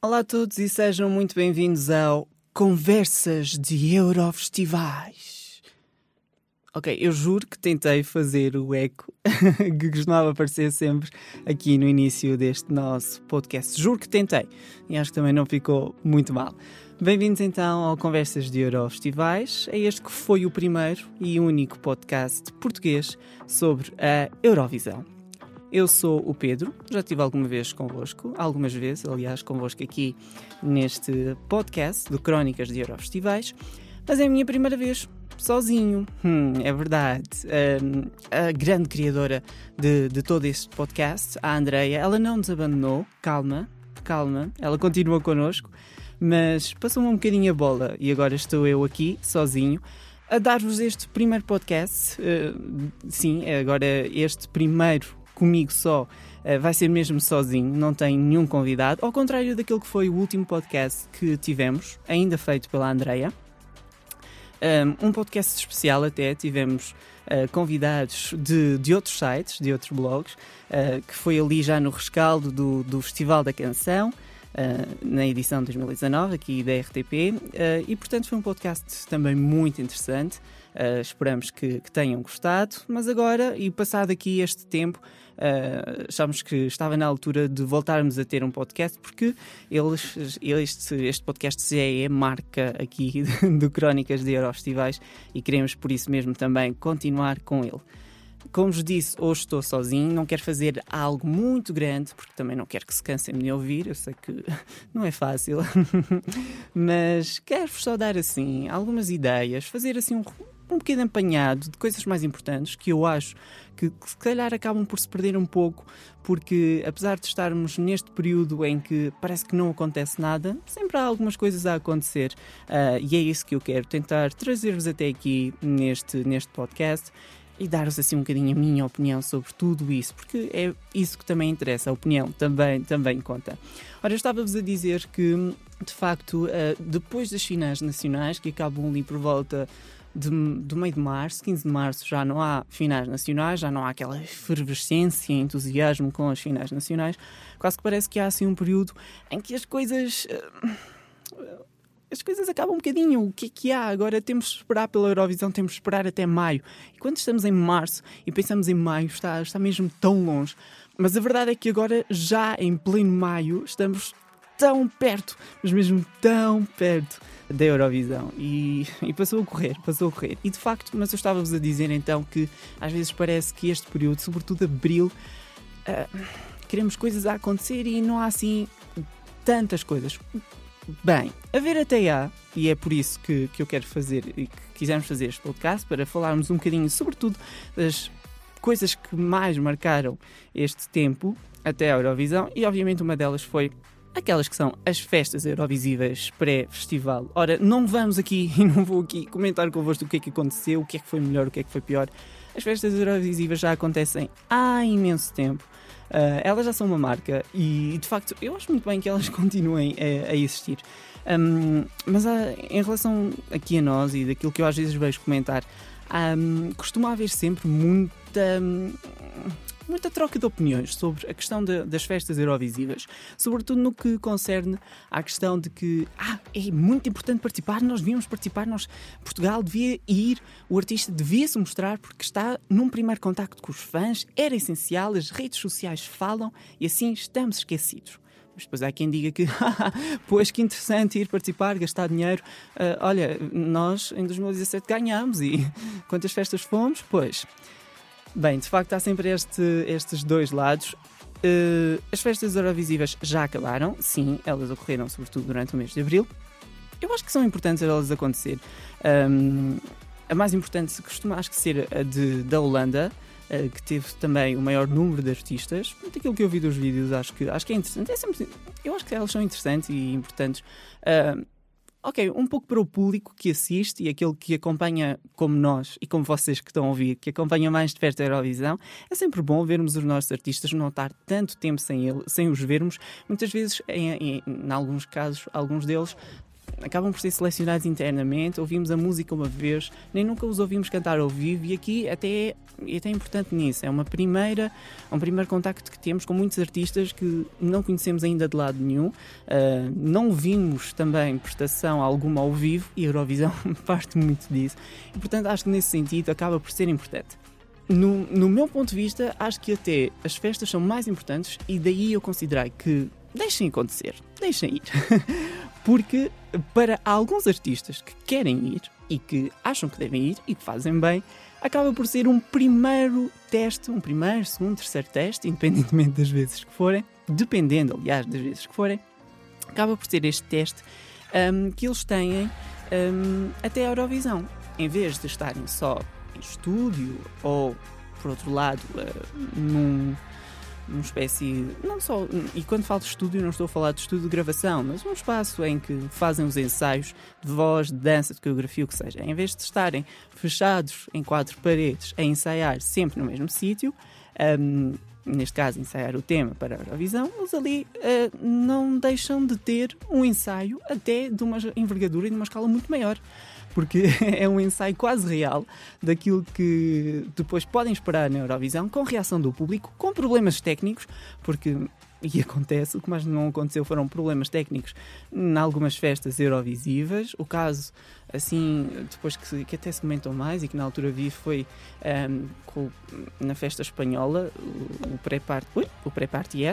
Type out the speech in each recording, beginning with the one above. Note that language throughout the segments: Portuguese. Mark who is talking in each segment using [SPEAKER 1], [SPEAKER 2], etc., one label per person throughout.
[SPEAKER 1] Olá a todos e sejam muito bem-vindos ao Conversas de Eurofestivais. Ok, eu juro que tentei fazer o eco que costumava aparecer sempre aqui no início deste nosso podcast. Juro que tentei e acho que também não ficou muito mal. Bem-vindos então ao Conversas de Eurofestivais, é este que foi o primeiro e único podcast português sobre a Eurovisão. Eu sou o Pedro, já estive alguma vez convosco, algumas vezes, aliás, convosco aqui neste podcast de Crónicas de Eurofestivais, mas é a minha primeira vez sozinho. Hum, é verdade. Um, a grande criadora de, de todo este podcast, a Andreia, ela não nos abandonou, calma, calma, ela continua connosco, mas passou-me um bocadinho a bola e agora estou eu aqui, sozinho a dar-vos este primeiro podcast. Uh, sim, agora este primeiro comigo só, uh, vai ser mesmo sozinho, não tem nenhum convidado, ao contrário daquele que foi o último podcast que tivemos, ainda feito pela Andreia. Um, podcast especial até, tivemos uh, convidados de, de outros sites, de outros blogs, uh, que foi ali já no rescaldo do, do Festival da Canção, Uh, na edição de 2019, aqui da RTP, e portanto foi um podcast também muito interessante. Uh, esperamos que, que, tenham gostado, mas agora, e passado aqui este tempo, uh, achamos que estava na altura de voltarmos a ter um podcast, porque eles, este, este podcast é marca aqui do Crónicas de Eurofestivais e queremos por isso mesmo também continuar com ele. Como vos disse, hoje estou sozinho, não quero fazer algo muito grande, porque também não quero que se cansem de me ouvir, eu sei que não é fácil, mas quero-vos só dar assim algumas ideias, fazer assim um, um pequeno apanhado de coisas mais importantes que eu acho que, que, se calhar acabam por se perder um pouco, porque apesar de estarmos neste período em que parece que não acontece nada, sempre há algumas coisas a acontecer uh, e é isso que eu quero tentar trazer-vos até aqui neste, neste podcast e dar-vos assim um bocadinho a minha opinião sobre tudo isso, porque é isso que também interessa, a opinião também, também conta. Ora, eu estava-vos a dizer que, de facto, uh, depois das finais nacionais, que acabam ali por volta de, do meio de março, 15 de março, já não há finais nacionais, já não há aquela efervescência entusiasmo com as finais nacionais. Quase que parece que há assim um período em que as coisas. Uh, as coisas acabam um bocadinho. O que é que há? Agora temos de esperar pela Eurovisão, temos de esperar até maio. E quando estamos em março e pensamos em maio, está, está mesmo tão longe. Mas a verdade é que agora, já em pleno maio, estamos tão perto, mas mesmo tão perto da Eurovisão e, e, passou a correr, passou a correr. E de facto, mas eu estava-vos a dizer então que às vezes parece que este período, sobretudo abril, uh, queremos coisas a acontecer e não há assim tantas coisas. Bem, a ver até há, e é por isso que, que eu quero fazer e que quisemos fazer este podcast, para falarmos um bocadinho, sobretudo, das coisas que mais marcaram este tempo até a Eurovisão, e obviamente uma delas foi aquelas que são as festas Eurovisivas pré-festival. Ora, não vamos aqui e não vou aqui comentar convosco o que é que aconteceu, o que é que foi melhor, o que é que foi pior. As festas Eurovisivas já acontecem há imenso tempo. Uh, elas já são uma marca e, de facto, eu acho muito bem que elas continuem a, a existir. Um, mas uh, em relação aqui a nós e daquilo que eu às vezes vejo comentar, um, costuma haver sempre muita. Um, muita troca de opiniões sobre a questão de, das festas eurovisivas, sobretudo no que concerne à questão de que ah, é muito importante participar, nós devíamos participar, nós, Portugal devia ir, o artista devia se mostrar porque está num primeiro contacto com os fãs, era essencial, as redes sociais falam e assim estamos esquecidos. Mas depois há quem diga que, pois que interessante ir participar, gastar dinheiro. Uh, olha, nós em 2017 ganhamos e quantas festas fomos? Pois. Bem, de facto há sempre este, estes dois lados. Uh, as festas Eurovisivas já acabaram, sim, elas ocorreram sobretudo durante o mês de Abril. Eu acho que são importantes elas acontecer. Um, a mais importante costuma acho que ser a de, da Holanda, uh, que teve também o maior número de artistas. Daquilo que eu vi dos vídeos, acho que, acho que é interessante. É sempre, eu acho que elas são interessantes e importantes. Uh, ok, um pouco para o público que assiste e aquele que acompanha como nós e como vocês que estão a ouvir, que acompanham mais de perto a Eurovisão, é sempre bom vermos os nossos artistas não estar tanto tempo sem, ele, sem os vermos. Muitas vezes, em, em, em alguns casos, alguns deles acabam por ser selecionados internamente, ouvimos a música uma vez, nem nunca os ouvimos cantar ao vivo e aqui até é, até é importante nisso, é uma primeira, um primeiro contacto que temos com muitos artistas que não conhecemos ainda de lado nenhum, uh, não vimos também prestação alguma ao vivo e a Eurovisão parte muito disso e portanto acho que nesse sentido acaba por ser importante. No, no meu ponto de vista, acho que até as festas são mais importantes e daí eu considerei que deixem acontecer, deixem ir. Porque para alguns artistas que querem ir e que acham que devem ir e que fazem bem, acaba por ser um primeiro teste, um primeiro, segundo, terceiro teste, independentemente das vezes que forem, dependendo, aliás, das vezes que forem, acaba por ser este teste um, que eles têm um, até a Eurovisão. Em vez de estarem só em estúdio ou, por outro lado, uh, num uma espécie, não só, e quando falo de estúdio não estou a falar de estúdio de gravação, mas um espaço em que fazem os ensaios de voz, de dança, de coreografia, o que seja. Em vez de estarem fechados em quatro paredes a ensaiar sempre no mesmo sítio, um, neste caso ensaiar o tema para a Eurovisão, eles ali uh, não deixam de ter um ensaio até de uma envergadura e de uma escala muito maior porque é um ensaio quase real daquilo que depois podem esperar na Eurovisão, com reação do público, com problemas técnicos, porque e acontece, o que mais não aconteceu foram problemas técnicos em algumas festas eurovisivas. O caso, assim, depois que, que até se comentou mais e que na altura vi foi um, com, na festa espanhola, o, o pré-party, o pré-party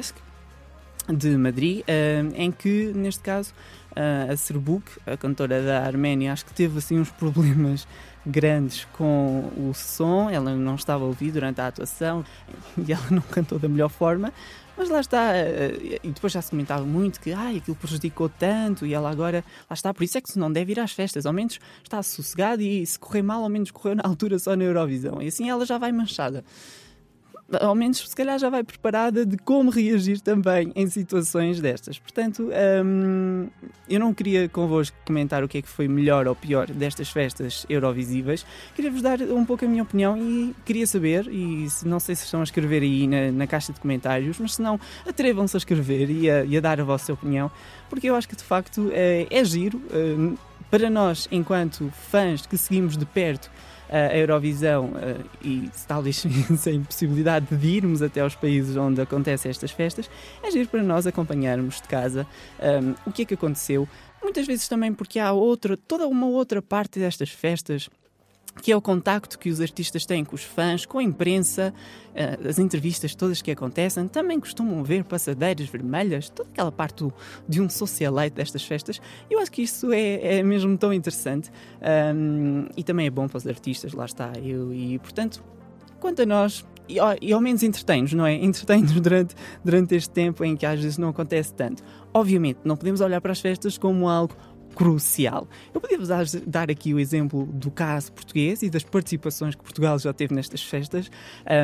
[SPEAKER 1] de Madrid, uh, em que, neste caso, uh, a Serbuk, a cantora da Arménia, acho que teve assim uns problemas grandes com o som, ela não estava a ouvir durante a atuação e ela não cantou da melhor forma, mas lá está, uh, e depois já se comentava muito que ah, aquilo prejudicou tanto e ela agora, lá está, por isso é que se não deve ir às festas, ao menos está sossegada e se correr mal, ao menos correu na altura só na Eurovisão, e assim ela já vai manchada ao menos se calhar já vai preparada de como reagir também em situações destas. Portanto, hum, eu não queria convosco comentar o que é que foi melhor ou pior destas festas eurovisivas. Queria-vos dar um pouco a minha opinião e queria saber, e não sei se estão a escrever aí na, na caixa de comentários, mas se não, atrevam-se a escrever e a, e a, dar a vossa opinião, porque eu acho que de facto é, é giro. Hum, para nós, enquanto fãs que seguimos de perto a Eurovisão uh, e talvez sem possibilidade de irmos até aos países onde acontecem estas festas, é giro para nós acompanharmos de casa um, o que é que aconteceu. Muitas vezes também porque há outra, toda uma outra parte destas festas que é o contacto que os artistas têm com os fãs, com a imprensa, uh, as entrevistas todas que acontecem. Também costumam ver passadeiras vermelhas, toda aquela parte de um socialite destas festas. Eu acho que isso é, é mesmo tão interessante um, e também é bom para os artistas, lá está. Eu, e portanto, quanto a nós, e, e ao menos entretém-nos, não é? Entretém-nos durante, durante este tempo em que às vezes não acontece tanto. Obviamente, não podemos olhar para as festas como algo crucial. Eu podia-vos dar aqui o exemplo do caso português e das participações que Portugal já teve nestas festas,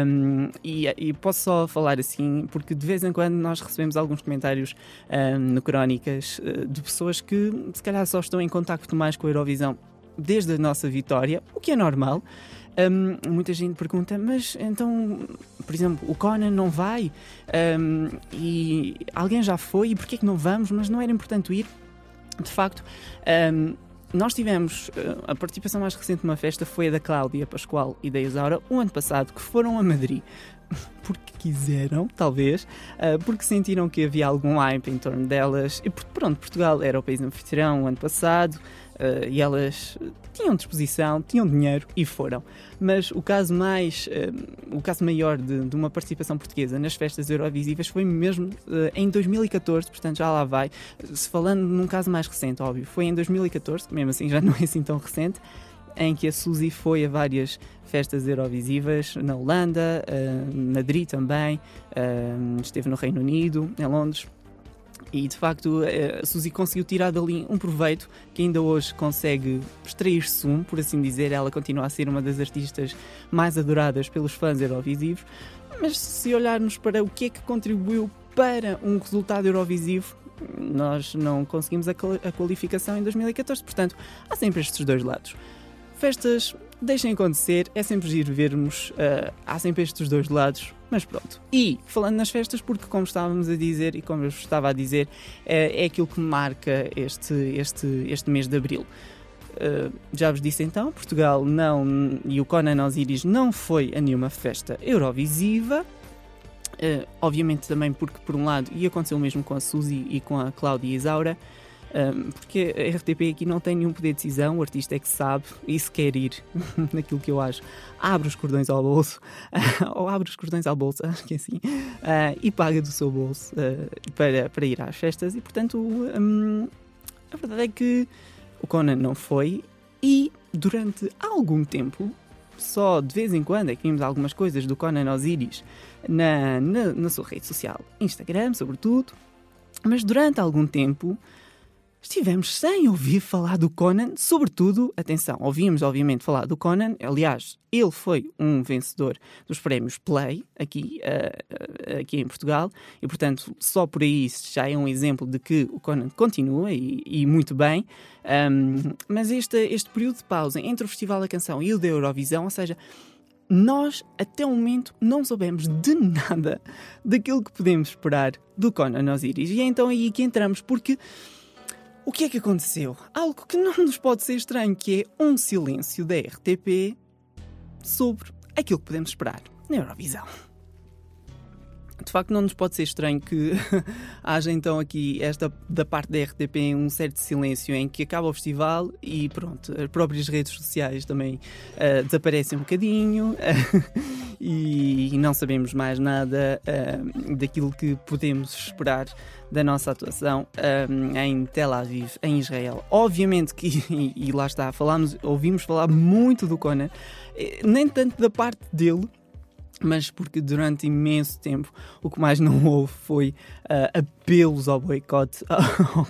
[SPEAKER 1] um, e, e, posso só falar assim, porque de vez em quando nós recebemos alguns comentários um, no Crónicas uh, de pessoas que se calhar só estão em contacto mais com a Eurovisão desde a nossa vitória, o que é normal. Um, muita gente pergunta, mas então, por exemplo, o Conan não vai um, e alguém já foi e porquê que não vamos? Mas não era importante ir? De facto, um, nós tivemos uh, a participação mais recente numa festa foi a da Cláudia Pascoal e da Isaura o ano passado, que foram a Madrid. Porque quiseram, talvez, uh, porque sentiram que havia algum hype em torno delas. E pronto, Portugal era o país anfitrião o ano passado, uh, e elas tinham disposição, tinham dinheiro e foram. Mas o caso mais, uh, o caso maior de, de, uma participação portuguesa nas festas eurovisivas foi mesmo uh, em 2014, portanto já lá vai. Se falando num caso mais recente, óbvio, foi em 2014, mesmo assim já não é assim tão recente, em que a Suzy foi a várias festas eurovisivas na Holanda, Madrid também, esteve no Reino Unido, em Londres. E de facto a Suzy conseguiu tirar dali um proveito que ainda hoje consegue extrair sumo, por assim dizer. Ela continua a ser uma das artistas mais adoradas pelos fãs eurovisivos. Mas se olharmos para o que é que contribuiu para um resultado eurovisivo, nós não conseguimos a qualificação em 2014. Portanto, há sempre estes dois lados. Festas deixem acontecer, é sempre giro vermos, uh, há sempre estes dois lados, mas pronto. E falando nas festas, porque como estávamos a dizer e como eu estava a dizer, é, é aquilo que marca este, este, este mês de abril. Uh, já vos disse então, Portugal não e o Conan Osiris não foi a nenhuma festa Eurovisiva. Uh, obviamente também porque, por um lado, e aconteceu o mesmo com a Suzy e com a Cláudia Isaura, porque a RTP aqui não tem nenhum poder de decisão, o artista é que sabe e se quer ir naquilo que eu acho, abre os cordões ao bolso, ou abre os cordões ao bolso, acho que é assim, uh, e paga do seu bolso uh, para, para ir às festas. E portanto, um, a verdade é que o Conan não foi e durante algum tempo só de vez em quando é que vimos algumas coisas do Conan Osiris na, na, na sua rede social, Instagram, sobretudo, mas durante algum tempo estivemos sem ouvir falar do Conan, sobretudo, atenção, ouvimos obviamente falar do Conan, aliás, ele foi um vencedor dos prémios Play aqui, uh, aqui em Portugal, e portanto, só por aí já é um exemplo de que o Conan continua e, e muito bem. Um, mas este, este período de pausa entre o Festival da Canção e o da Eurovisão, ou seja, nós até o momento não soubemos de nada daquilo que podemos esperar do Conan Osiris. E é então aí que entramos, porque o que é que aconteceu? Algo que não nos pode ser estranho, que é um silêncio da RTP sobre aquilo que podemos esperar na Eurovisão de facto não nos pode ser estranho que haja então aqui esta da parte da RTP um certo silêncio em que acaba o festival e pronto, as próprias redes sociais também uh, desaparecem um bocadinho uh, e, e, não sabemos mais nada uh, daquilo que podemos esperar da nossa atuação em Tel Aviv, em Israel. Obviamente que, e, e lá está, falamos, ouvimos falar muito do Conan, nem tanto da parte dele, mas porque durante imenso tempo o que mais não houve foi uh, apelos ao boicote ao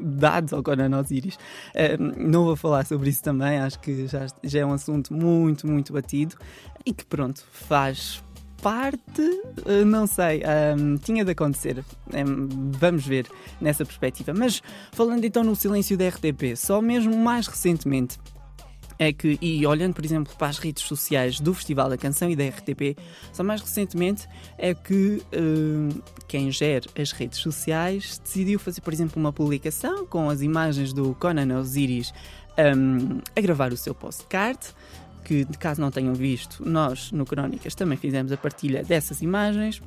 [SPEAKER 1] dados ao Conan Osiris. Uh, não vou falar sobre isso também, acho que já, já é um assunto muito, muito batido e que pronto, faz parte, uh, não sei, tinha de acontecer. Um, vamos ver nessa perspectiva. Mas falando então no silêncio da RTP, só mesmo mais recentemente é que, e olhando, por exemplo, para as redes sociais do Festival da Canção e da RTP, só mais recentemente é que uh, quem gera as redes sociais decidiu fazer, por exemplo, uma publicação com as imagens do Conan Osiris um, a gravar o seu postcard. Que, de caso não tenham visto, nós no Crónicas também fizemos a partilha dessas imagens.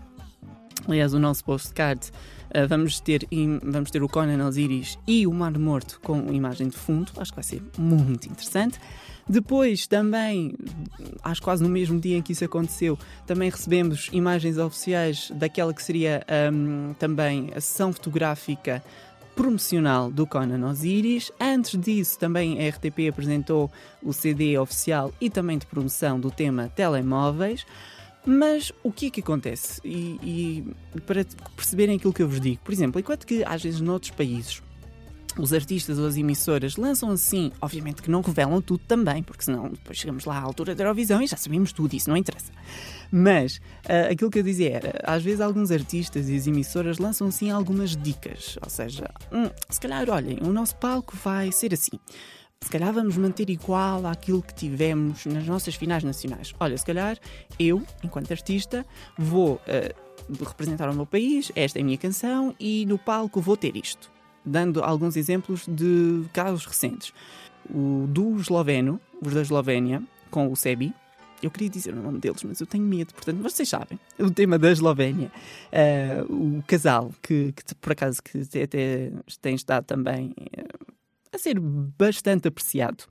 [SPEAKER 1] Aliás, o nosso postcard uh, vamos, ter, vamos ter o Conan Osiris e o Mar Morto com imagem de fundo. Acho que vai ser muito interessante. Depois, também, acho quase no mesmo dia em que isso aconteceu, também recebemos imagens oficiais daquela que seria um, também a sessão fotográfica promocional do Conan Osiris. Antes disso, também a RTP apresentou o CD oficial e também de promoção do tema telemóveis. Mas o que é que acontece? E, e, para perceberem aquilo que eu vos digo, por exemplo, enquanto que às vezes noutros países os artistas ou as emissoras lançam assim, obviamente que não revelam tudo também, porque senão depois chegamos lá à altura da Eurovisão e já sabemos tudo, isso não interessa. Mas uh, aquilo que eu dizia era, às vezes alguns artistas e as emissoras lançam assim algumas dicas, ou seja, hum, se calhar, olhem, o nosso palco vai ser assim. Se calhar vamos manter igual àquilo que tivemos nas nossas finais nacionais. Olha, se calhar eu, enquanto artista, vou uh, representar o meu país, esta é a minha canção e no palco vou ter isto dando alguns exemplos de casos recentes. O do esloveno, os da Eslovénia, com o Sebi, eu queria dizer o nome deles, mas eu tenho medo, portanto, vocês sabem. O tema da Eslovénia. Uh, o casal, que, que, por acaso que até tem estado também uh, a ser bastante apreciado.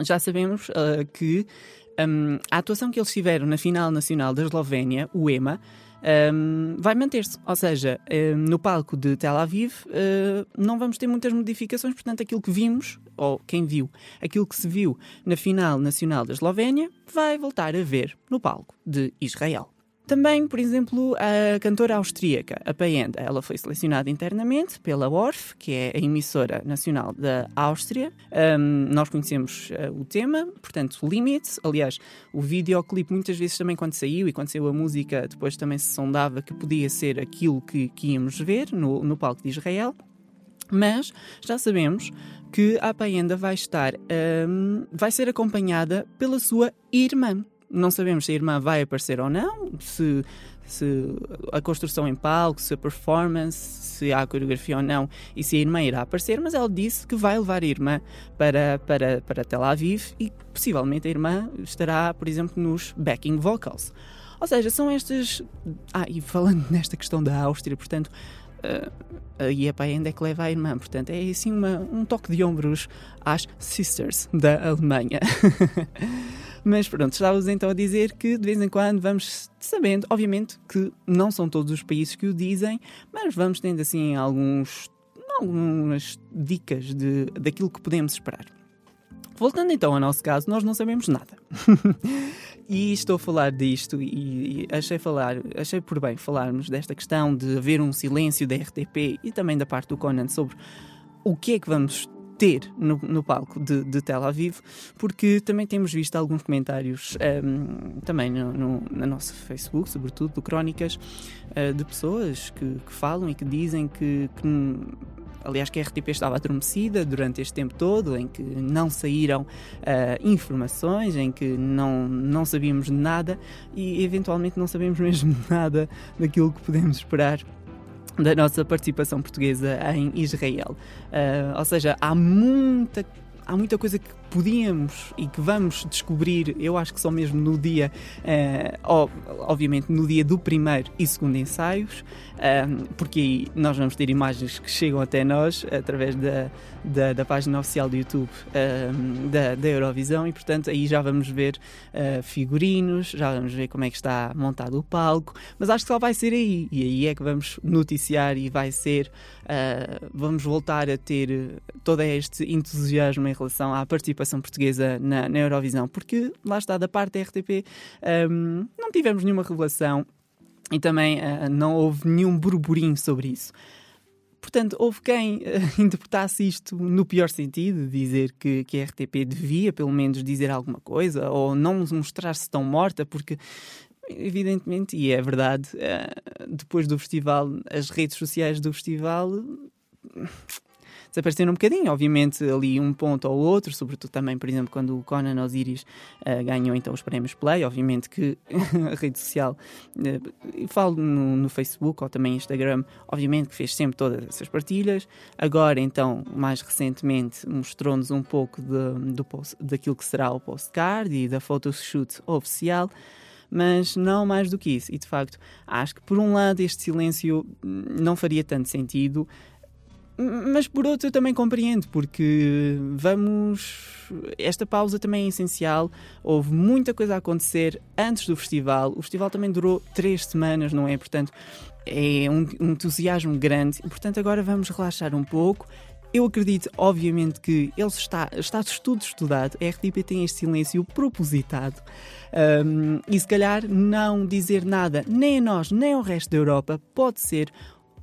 [SPEAKER 1] Já sabemos uh, que um, a atuação que eles tiveram na final nacional da Eslovénia, o EMA, um, vai manter-se. Ou seja, um, no palco de Tel Aviv uh, não vamos ter muitas modificações, portanto, aquilo que vimos, ou quem viu, aquilo que se viu na final nacional da Eslovénia, vai voltar a ver no palco de Israel. Também, por exemplo, a cantora austríaca, a Payenda, ela foi selecionada internamente pela ORF, que é a emissora nacional da Áustria. Um, nós conhecemos uh, o tema, portanto, Limit. Aliás, o videoclipe, muitas vezes também quando saiu e quando saiu a música, depois também se sondava que podia ser aquilo que, que íamos ver no, no palco de Israel. Mas já sabemos que a Apayenda vai estar, um, vai ser acompanhada pela sua irmã. Não sabemos se a irmã vai aparecer ou não, se, se a construção em palco, se a performance, se há coreografia ou não, e se a irmã irá aparecer, mas ela disse que vai levar a irmã para, para, para Tel Aviv e possivelmente a irmã estará, por exemplo, nos backing vocals. Ou seja, são estas. Ah, e falando nesta questão da Áustria, portanto, uh, a IEPA ainda é que leva a irmã, portanto, é assim uma, um toque de ombros às sisters da Alemanha. Mas pronto, estávamos então a dizer que de vez em quando vamos sabendo, obviamente que não são todos os países que o dizem, mas vamos tendo assim alguns, algumas dicas de, daquilo que podemos esperar. Voltando então ao nosso caso, nós não sabemos nada. e estou a falar disto e, achei, falar, achei por bem falarmos desta questão de haver um silêncio da RTP e também da parte do Conan sobre o que é que vamos ter no, no palco de, de, Tel Aviv, porque também temos visto alguns comentários um, também no, no, no, nosso Facebook, sobretudo, de crónicas uh, de pessoas que, que, falam e que dizem que, que aliás, que a RTP estava adormecida durante este tempo todo, em que não saíram uh, informações, em que não, não sabíamos nada e eventualmente não sabemos mesmo nada daquilo que podemos esperar da nossa participação portuguesa em Israel. Uh, ou seja, há muita há muita coisa que podíamos e que vamos descobrir, eu acho que só mesmo no dia, uh, obviamente no dia do primeiro e segundo ensaios, uh, porque aí nós vamos ter imagens que chegam até nós através da, da, da página oficial do YouTube uh, da, da Eurovisão e, portanto, aí já vamos ver figurinos, já vamos ver como é que está montado o palco, mas acho que só vai ser aí e aí é que vamos noticiar e vai ser, vamos voltar a ter todo este entusiasmo em relação à participação portuguesa na, na Eurovisão, porque lá está, da parte da RTP, um, não tivemos nenhuma revelação e também uh, não houve nenhum burburinho sobre isso. Portanto, houve quem uh, interpretasse isto no pior sentido, dizer que, que a RTP devia, pelo menos, dizer alguma coisa, ou não mostrar-se tão morta, porque evidentemente, e é verdade, uh, depois do festival, as redes sociais do festival desapareceram um bocadinho. Obviamente, ali um ponto ou outro, sobretudo também, por exemplo, quando o Conan Osiris uh, ganhou então os prémios Play. Obviamente que a rede social, uh, falo no, no, Facebook ou também Instagram, obviamente que fez sempre todas essas partilhas. Agora, então, mais recentemente, mostrou-nos um pouco de, do post, daquilo que será o postcard e da photoshoot oficial mas não mais do que isso. E de facto, acho que por um lado este silêncio não faria tanto sentido, mas por outro eu também compreendo, porque vamos. Esta pausa também é essencial. Houve muita coisa a acontecer antes do festival. O festival também durou três semanas, não é? Portanto, é um, um entusiasmo grande. Portanto, agora vamos relaxar um pouco. Eu acredito, obviamente, que ele está, está tudo estudado. A RTP tem este silêncio propositado. Um, e se calhar não dizer nada, nem a nós, nem ao resto da Europa, pode ser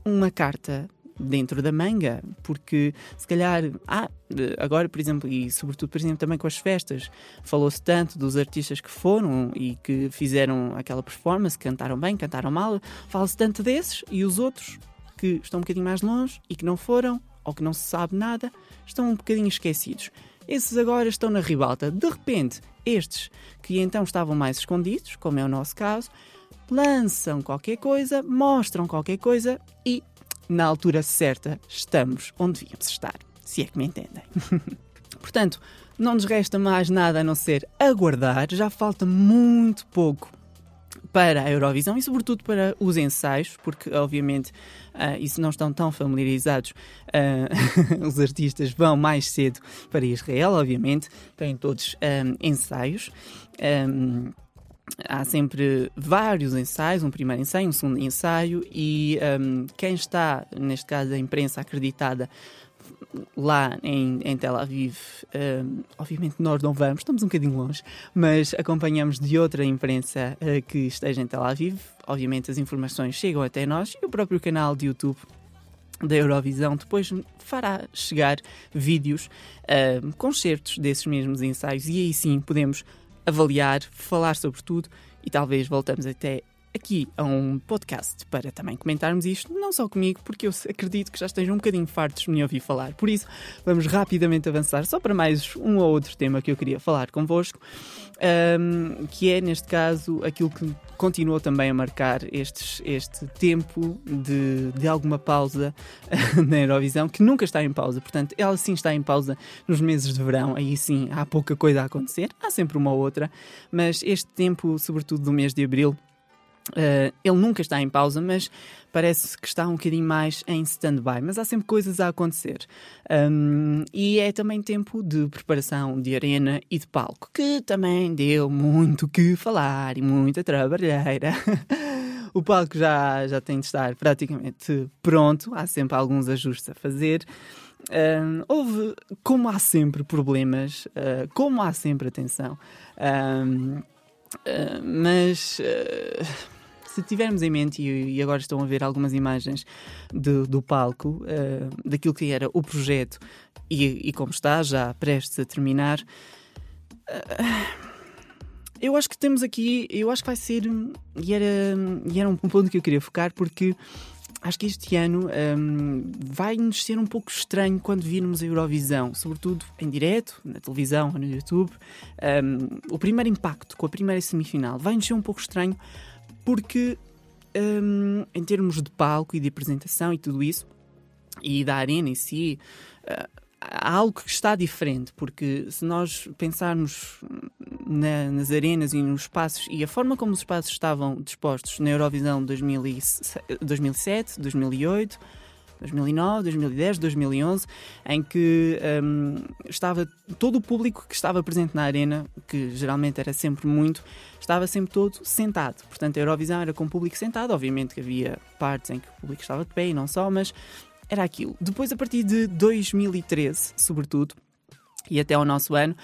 [SPEAKER 1] uma carta dentro da manga, porque se calhar, ah, agora, por exemplo, e sobretudo, por exemplo, também com as festas, falou-se tanto dos artistas que foram e que fizeram aquela performance, cantaram bem, cantaram mal, fala-se tanto desses e os outros que estão um bocadinho mais longe e que não foram, ou que não se sabe nada, estão um bocadinho esquecidos. Esses agora estão na ribalta. De repente, estes que então estavam mais escondidos, como é o nosso caso, lançam qualquer coisa, mostram qualquer coisa e na altura certa, estamos onde devíamos estar, se é que me entendem. Portanto, não nos resta mais nada a não ser aguardar, já falta muito pouco para a Eurovisão e, sobretudo, para os ensaios, porque, obviamente, uh, e se não estão tão familiarizados, uh, os artistas vão mais cedo para Israel, obviamente, têm todos um, ensaios. Um, há sempre vários ensaios, um primeiro ensaio, um segundo ensaio, e um, quem está, neste caso a imprensa acreditada, lá em, em Tel Aviv, um, obviamente nós não vamos, estamos um bocadinho longe, mas acompanhamos de outra imprensa uh, que esteja em Tel Aviv. Obviamente as informações chegam até nós e o próprio canal de YouTube da Eurovisão depois fará chegar vídeos, uh, concertos desses mesmos ensaios e aí sim podemos avaliar, falar sobre tudo e talvez voltamos até aqui a um podcast para também comentarmos isto, não só comigo, porque eu acredito que já estejam um bocadinho fartos de me ouvir falar. Por isso, vamos rapidamente avançar só para mais um ou outro tema que eu queria falar convosco, um, que é, neste caso, aquilo que continuou também a marcar estes, este tempo de, de alguma pausa na Eurovisão, que nunca está em pausa. Portanto, ela sim está em pausa nos meses de verão, aí sim há pouca coisa a acontecer, há sempre uma ou outra, mas este tempo, sobretudo do mês de abril, Uh, ele nunca está em pausa, mas parece que está um bocadinho mais em stand-by. Mas há sempre coisas a acontecer. Um, e é também tempo de preparação de arena e de palco, que também deu muito que falar e muita trabalheira. o palco já, já tem de estar praticamente pronto, há sempre alguns ajustes a fazer. Um, houve, como há sempre problemas, uh, como há sempre atenção, um, uh, mas se tivermos em mente, e, agora estão a ver algumas imagens do, palco, uh, daquilo que era o projeto e, e, como está, já prestes a terminar, uh, eu acho que temos aqui, eu acho que vai ser, e era, e era um ponto que eu queria focar, porque acho que este ano um, ehm, vai-nos ser um pouco estranho quando virmos a Eurovisão, sobretudo em direto, na televisão ou no YouTube. Um, ehm, o primeiro impacto com a primeira semifinal vai-nos ser um pouco estranho porque um, em termos de palco e de apresentação e tudo isso, e da arena em si, uh, há algo que está diferente, porque se nós pensarmos na, nas arenas e nos espaços e a forma como os espaços estavam dispostos na Eurovisão 2007, 2008, 2009, 2010, 2011, em que um, estava todo o público que estava presente na arena, que geralmente era sempre muito, estava sempre todo sentado. Portanto, a Eurovisão era com o público sentado, obviamente que havia partes em que o público estava de pé e não só, mas era aquilo. Depois, a partir de 2013, sobretudo, e até ao nosso ano,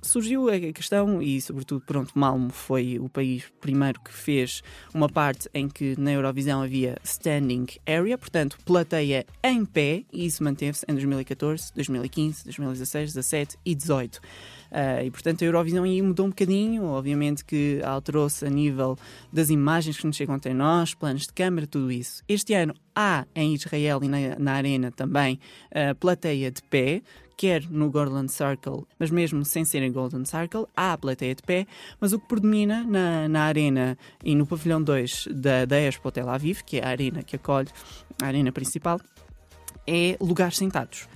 [SPEAKER 1] surgiu a questão, e sobretudo, pronto, Malmo foi o país primeiro que fez uma parte em que na Eurovisão havia standing area, portanto, plateia em pé, e isso manteve-se em 2014, 2015, 2016, 2017 e 2018. Uh, e portanto a Eurovisão aí mudou um bocadinho, obviamente que alterou-se a nível das imagens que nos chegam até nós, planos de câmara, tudo isso. Este ano há em Israel e na, na Arena também plateia de pé, quer no Golden Circle, mas mesmo sem ser em Golden Circle, há a plateia de pé, mas o que predomina na, na arena e no pavilhão 2 da, da Expo Tel Aviv, que é a arena que acolhe, a arena principal, é lugares sentados.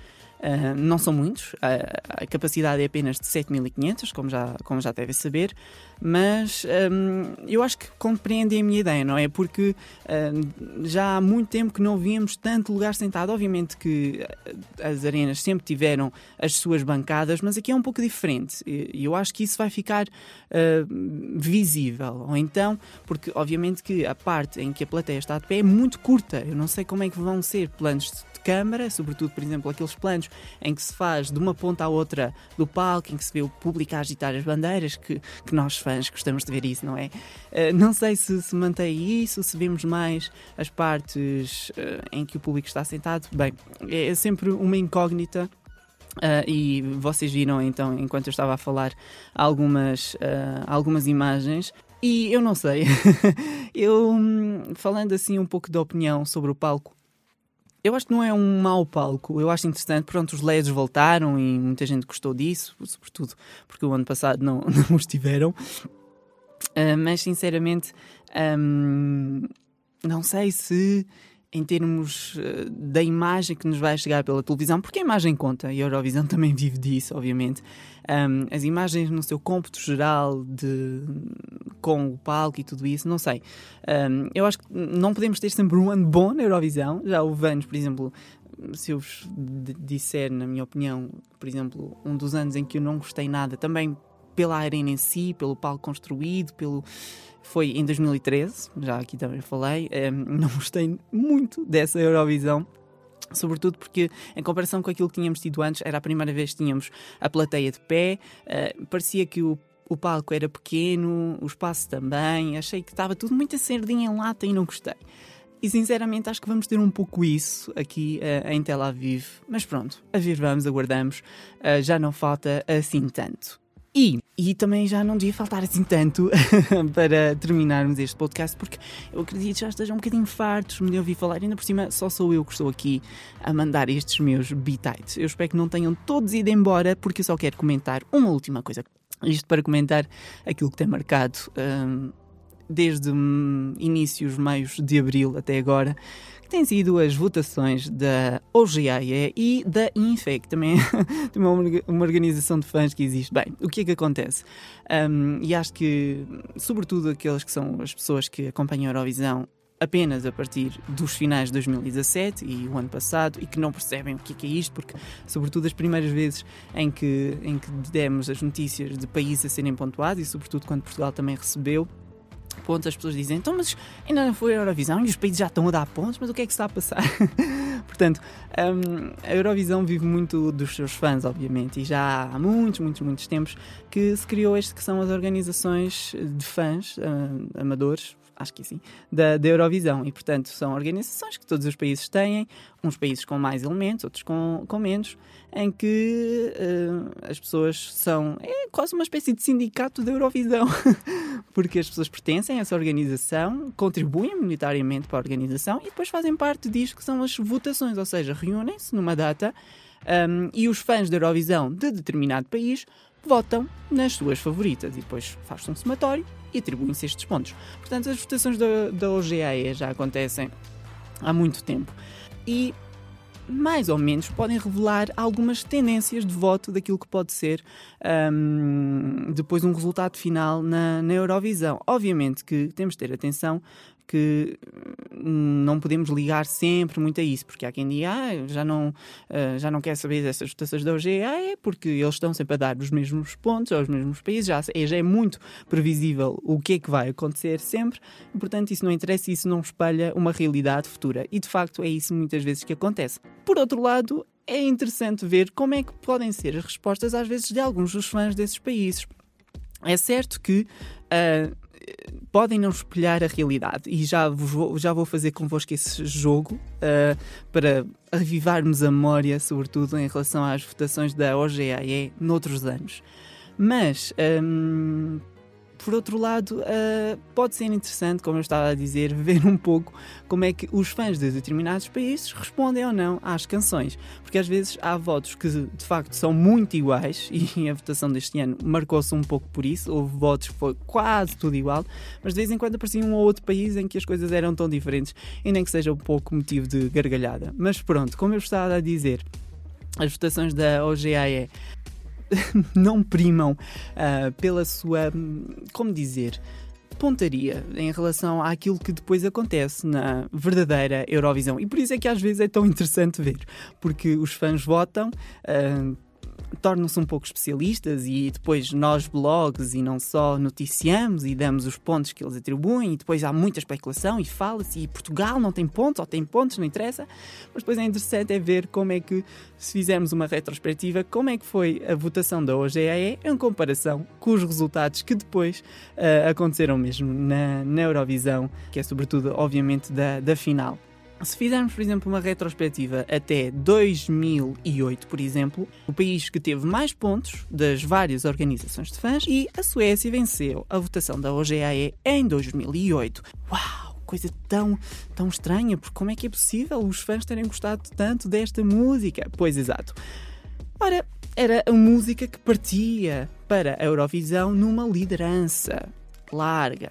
[SPEAKER 1] Uh, não são muitos, a, a, capacidade é apenas de 7.500, como já, como já devem saber, mas um, eu acho que compreendem a minha ideia, não é? Porque um, já há muito tempo que não víamos tanto lugar sentado. Obviamente que as arenas sempre tiveram as suas bancadas, mas aqui é um pouco diferente e eu acho que isso vai ficar uh, visível. Ou então, porque obviamente que a parte em que a plateia está de pé é muito curta, eu não sei como é que vão ser planos de câmara, sobretudo, por exemplo, aqueles planos em que se faz de uma ponta à outra do palco, em que se vê o público a agitar as bandeiras, que, que nós fãs gostamos de ver isso, não é? Uh, não sei se se mantém isso, se vemos mais as partes uh, em que o público está sentado. Bem, é sempre uma incógnita. Uh, e vocês viram então, enquanto eu estava a falar, algumas, algumas imagens. E eu não sei, eu hum, falando assim um pouco da opinião sobre o palco, eu acho que não é um mau palco. Eu acho interessante. Pronto, os LEDs voltaram e muita gente gostou disso, sobretudo porque o ano passado não, não os tiveram. Uh, mas sinceramente, um, não sei se em termos uh, da imagem que nos vai chegar pela televisão, porque a imagem conta e a Eurovisão também vive disso, obviamente. Um, as imagens no seu cômputo geral de, com o palco e tudo isso, não sei. Um, eu acho que não podemos ter sempre um ano bom na Eurovisão. Já houve anos, por exemplo, se eu vos disser, na minha opinião, por exemplo, um dos anos em que eu não gostei nada, também pela arena em si, pelo palco construído, pelo foi em 2013, já aqui também falei, um, não gostei muito dessa Eurovisão. Sobretudo porque, em comparação com aquilo que tínhamos tido antes, era a primeira vez que tínhamos a plateia de pé, uh, parecia que o, o palco era pequeno, o espaço também, achei que estava tudo muito a sardinha em lata e não gostei. E sinceramente acho que vamos ter um pouco isso aqui uh, em Tel Aviv. Mas pronto, a ver vamos, aguardamos. Uh, já não falta assim tanto. E e também já não devia faltar assim tanto para terminarmos este podcast, porque eu acredito que já estejam um bocadinho fartos de ouvir falar. Ainda por cima, só sou eu que estou aqui a mandar estes meus bitites. Eu espero que não tenham todos ido embora, porque eu só quero comentar uma última coisa. Isto para comentar aquilo que tem marcado. Um, desde inícios, meios de abril até agora, têm sido as votações da OGAE e da INFE, que também é uma organização de fãs que existe. Bem, o que é que acontece? Um, e acho que, sobretudo aqueles que são as pessoas que acompanham a Eurovisão apenas a partir dos finais de 2017 e o ano passado e que não percebem o que é, que é isto, porque, sobretudo, as primeiras vezes em que, em que demos as notícias de países a serem pontuados e, sobretudo, quando Portugal também recebeu, pontos, as pessoas dizem, então, mas ainda não foi a Eurovisão e os países já estão a dar pontos, mas o que é que está a passar? Portanto, um, a Eurovisão vive muito dos seus fãs, obviamente, e já há muitos, muitos, muitos tempos que se criou este que são as organizações de fãs uh, amadores, acho que sim, da, da Eurovisão. E, portanto, são organizações que todos os países têm, uns países com mais elementos, outros com, com menos, em que uh, as pessoas são. É quase uma espécie de sindicato da Eurovisão, porque as pessoas pertencem a essa organização, contribuem monetariamente para a organização e depois fazem parte disto que são as votações, ou seja, reúnem-se numa data um, e os fãs da Eurovisão de determinado país votam nas suas favoritas e depois faz-se um somatório e atribuem-se estes pontos. Portanto, as votações da, da OGAE já acontecem há muito tempo e mais ou menos podem revelar algumas tendências de voto daquilo que pode ser um, depois um resultado final na, na Eurovisão. Obviamente que temos de ter atenção que não podemos ligar sempre muito a isso, porque há quem diga, ah, já não, uh, já não quer saber dessas votações da OGE, ah, é porque eles estão sempre a dar os mesmos pontos aos mesmos países, já, já é muito previsível o que é que vai acontecer sempre, e, portanto isso não interessa, isso não espelha uma realidade futura. E de facto é isso muitas vezes que acontece. Por outro lado, é interessante ver como é que podem ser as respostas às vezes de alguns dos fãs desses países. É certo que uh, podem não espelhar a realidade. E já vou, já vou fazer convosco esse jogo uh, para revivarmos a memória, sobretudo em relação às votações da OGAE noutros anos. Mas um, por outro lado, uh, pode ser interessante, como eu estava a dizer, ver um pouco como é que os fãs de determinados países respondem ou não às canções. Porque às vezes há votos que de facto são muito iguais e a votação deste ano marcou-se um pouco por isso. Houve votos que foi quase tudo igual, mas de vez em quando aparecia um ou outro país em que as coisas eram tão diferentes e nem que seja um pouco motivo de gargalhada. Mas pronto, como eu estava a dizer, as votações da OGAE não primam uh, pela sua, como dizer, pontaria em relação àquilo que depois acontece na verdadeira Eurovisão. E por isso é que às vezes é tão interessante ver, porque os fãs votam. Uh, tornam-se um pouco especialistas e depois nós, blogs, e não só, noticiamos e damos os pontos que eles atribuem, e depois há muita especulação e fala-se, e Portugal não tem pontos, ou tem pontos, não interessa. Mas depois é interessante é ver como é que, se fizermos uma retrospectiva, como é que foi a votação da OGAE em comparação com os resultados que depois uh, aconteceram mesmo na, na Eurovisão, que é sobretudo, obviamente, da, da final. Se fizermos, por exemplo, uma retrospectiva até 2008, por exemplo, o país que teve mais pontos das várias organizações de fãs e a Suécia venceu a votação da OGAE em 2008. Uau! Coisa tão, tão estranha, porque como é que é possível os fãs terem gostado tanto desta música? Pois exato. Ora, era a música que partia para a Eurovisão numa liderança larga,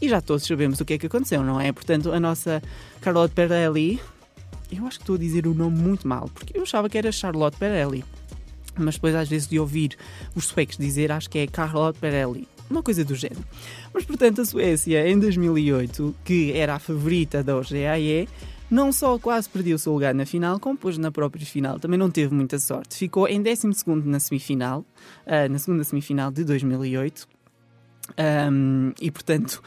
[SPEAKER 1] e já todos sabemos o que é que aconteceu, não é? Portanto, a nossa Charlotte Perelli, eu acho que estou a dizer o nome muito mal, porque eu achava que era Charlotte Perelli. Mas depois, às vezes, de ouvir os suecos dizer, acho que é Charlotte Perelli. Uma coisa do género. Mas, portanto, a Suécia, em 2008, que era a favorita da OGAE, não só quase perdeu o seu lugar na final, como depois na própria final também não teve muita sorte. Ficou em 12 na semifinal, uh, na segunda semifinal de 2008, um, e portanto,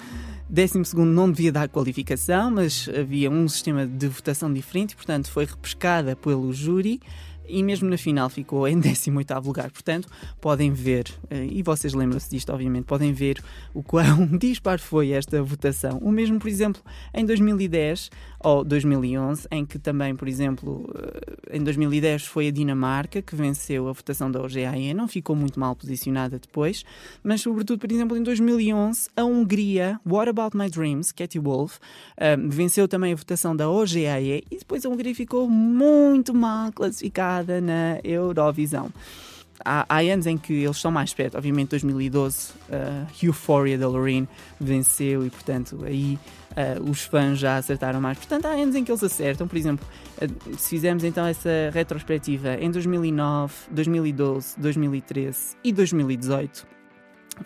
[SPEAKER 1] 12 não devia dar qualificação, mas havia um sistema de votação diferente, portanto foi repescada pelo júri e mesmo na final ficou em 18 lugar. Portanto, podem ver, eh, e vocês lembram-se disto, obviamente, podem ver o quão dispar foi esta votação. O mesmo, por exemplo, em 2010 ou 2011, em que também, por exemplo, eh, em 2010 foi a Dinamarca que venceu a votação da OGAE, não ficou muito mal posicionada depois, mas sobretudo, por exemplo, em 2011, a Hungria, What About My Dreams, Katy Wolf, eh, venceu também a votação da OGAE e depois a Hungria ficou muito mal classificada na Eurovisão há, há, anos em que eles estão mais perto. Obviamente, 2012, uh, Euphoria da Loreen venceu e, portanto, aí uh, os fãs já acertaram mais. Portanto, há anos em que eles acertam. Por exemplo, uh, se fizermos então essa retrospectiva em 2009, 2012, 2013 e 2018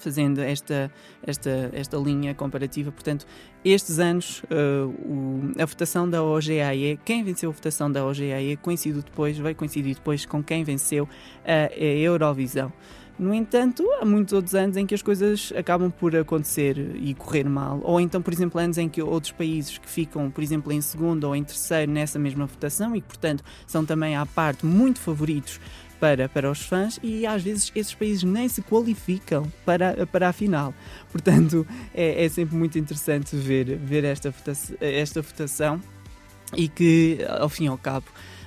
[SPEAKER 1] fazendo esta, esta, esta linha comparativa. Portanto, estes anos, uh, o, a votação da OGAE, quem venceu a votação da OGAE coincidiu depois, vai coincidir depois com quem venceu a, a Eurovisão. No entanto, há muitos outros anos em que as coisas acabam por acontecer e correr mal, ou então, por exemplo, anos em que outros países que ficam, por exemplo, em segundo ou em terceiro nessa mesma votação e que, portanto, são também à parte muito favoritos para, para os fãs e às vezes esses países nem se qualificam para, para a final. Portanto, é, é sempre muito interessante ver, ver esta, votação, esta votação e que, ao fim e ao cabo,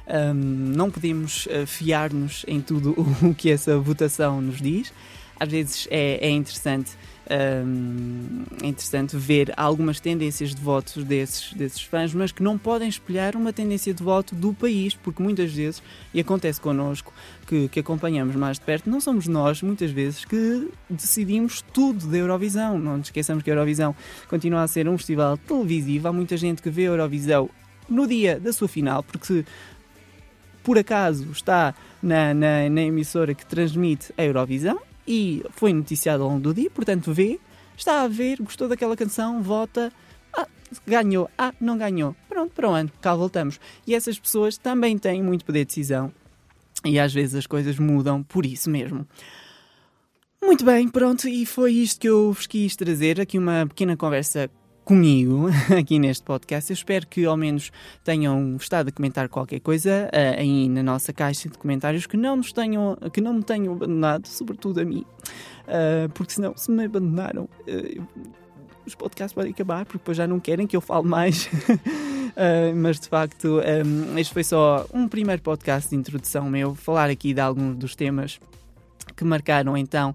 [SPEAKER 1] um, não podemos eh, fiar-nos em tudo o que essa votação nos diz. Às vezes é, é interessante um, é interessante ver algumas tendências de votos desses, desses fãs, mas que não podem espelhar uma tendência de voto do país, porque muitas vezes, e acontece connosco, que, que acompanhamos mais de perto, não somos nós, muitas vezes, que decidimos tudo da Eurovisão. Não nos esqueçamos que a Eurovisão continua a ser um festival televisivo. Há muita gente que vê a Eurovisão no dia da sua final, porque se por acaso está na, na, na emissora que transmite a Eurovisão, e foi noticiado ao longo do dia, portanto vê, está a ver, gostou daquela canção, vota, ah, ganhou, ah, não ganhou, pronto, para o ano, cá voltamos. E essas pessoas também têm muito poder de decisão e às vezes as coisas mudam por isso mesmo. Muito bem, pronto, e foi isto que eu vos quis trazer, aqui uma pequena conversa comigo aqui neste podcast. Eu espero que ao menos tenham estado a comentar qualquer coisa uh, aí na nossa caixa de comentários que não nos tenham, que não me tenham abandonado, sobretudo a mim, uh, porque senão se me abandonaram. Uh, os podcasts podem acabar porque depois já não querem que eu fale mais. Uh, mas de facto, um, este foi só um primeiro podcast de introdução meu, falar aqui de alguns dos temas que marcaram então,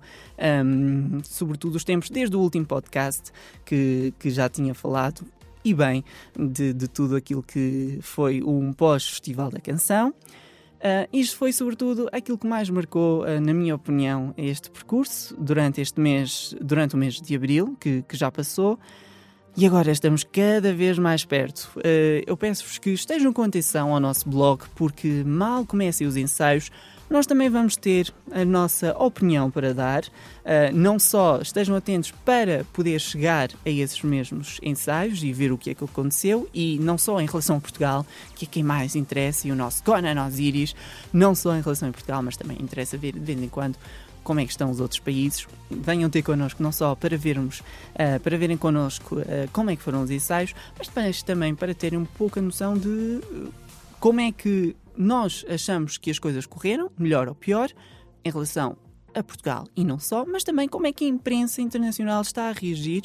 [SPEAKER 1] um, sobretudo, os tempos desde o último podcast que, que já tinha falado e bem de, de tudo aquilo que foi um pós-festival da canção. Uh, isto foi, sobretudo, aquilo que mais marcou, uh, na minha opinião, este percurso durante este mês, durante o mês de abril, que, que já passou. E agora estamos cada vez mais perto. Uh, eu peço-vos que estejam com atenção ao nosso blog, porque mal comecem os ensaios, nós também vamos ter a nossa opinião para dar. Uh, não só estejam atentos para poder chegar a esses mesmos ensaios e ver o que é que aconteceu, e não só em relação a Portugal, que é quem mais interessa, e o nosso Conan Osiris, não só em relação a Portugal, mas também interessa ver de vez em quando como é que estão os outros países. Venham ter connosco não só para vermos, uh, para verem connosco uh, como é que foram os ensaios, mas também para terem um pouco a noção de como é que nós achamos que as coisas correram, melhor ou pior, em relação a Portugal e não só, mas também como é que a imprensa internacional está a reagir,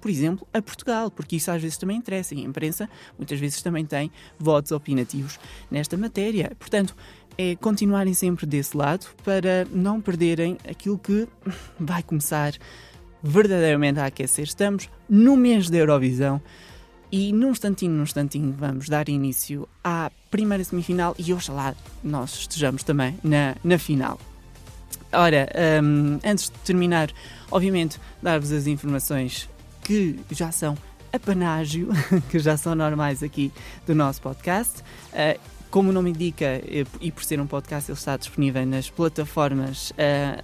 [SPEAKER 1] por exemplo, a Portugal, porque isso às vezes também interessa e a imprensa muitas vezes também tem votos opinativos nesta matéria. Portanto, é continuarem sempre desse lado para não perderem aquilo que vai começar verdadeiramente a aquecer. Estamos no mês da Eurovisão. E num instantinho, num instantinho, vamos dar início à primeira semifinal e oxalá nós estejamos também na, na final. Ora, um, antes de terminar, obviamente, dar-vos as informações que já são apanágio, que já são normais aqui do nosso podcast. Uh, como o nome indica, e por ser um podcast, ele está disponível nas plataformas uh,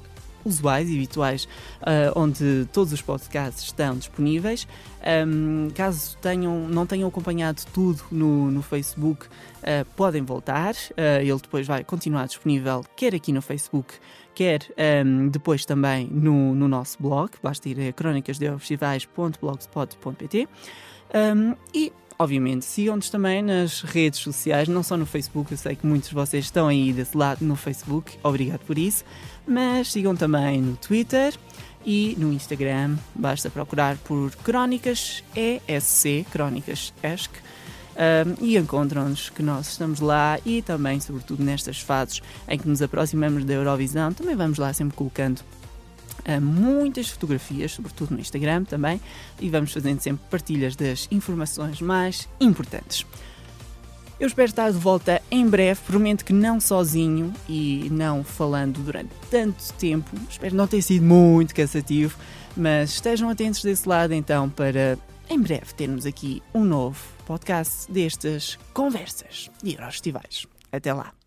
[SPEAKER 1] usuais e habituais uh, onde todos os podcasts estão disponíveis. Um, caso tenham, não tenham acompanhado tudo no, no Facebook, uh, podem voltar. Uh, ele depois vai continuar disponível, quer aqui no Facebook, quer um, depois também no, no nosso blog. Basta ir a crónicasdeofestivais.blogspot.pt. Um, e obviamente, sigam-nos também nas redes sociais, não só no Facebook, eu sei que muitos de vocês estão aí desse lado no Facebook, obrigado por isso, mas sigam também no Twitter e no Instagram, basta procurar por Crónicas ESC, Crónicas ESC, um, e encontram-nos que nós estamos lá e também, sobretudo nestas fases em que nos aproximamos da Eurovisão, também vamos lá sempre colocando muitas fotografias, sobretudo no Instagram também, e vamos fazendo sempre partilhas das informações mais importantes. Eu espero estar de volta em breve, prometo que não sozinho e não falando durante tanto tempo. Espero não ter sido muito cansativo, mas estejam atentos desse lado então para em breve termos aqui um novo podcast destas conversas de Eurofestivais. Até lá!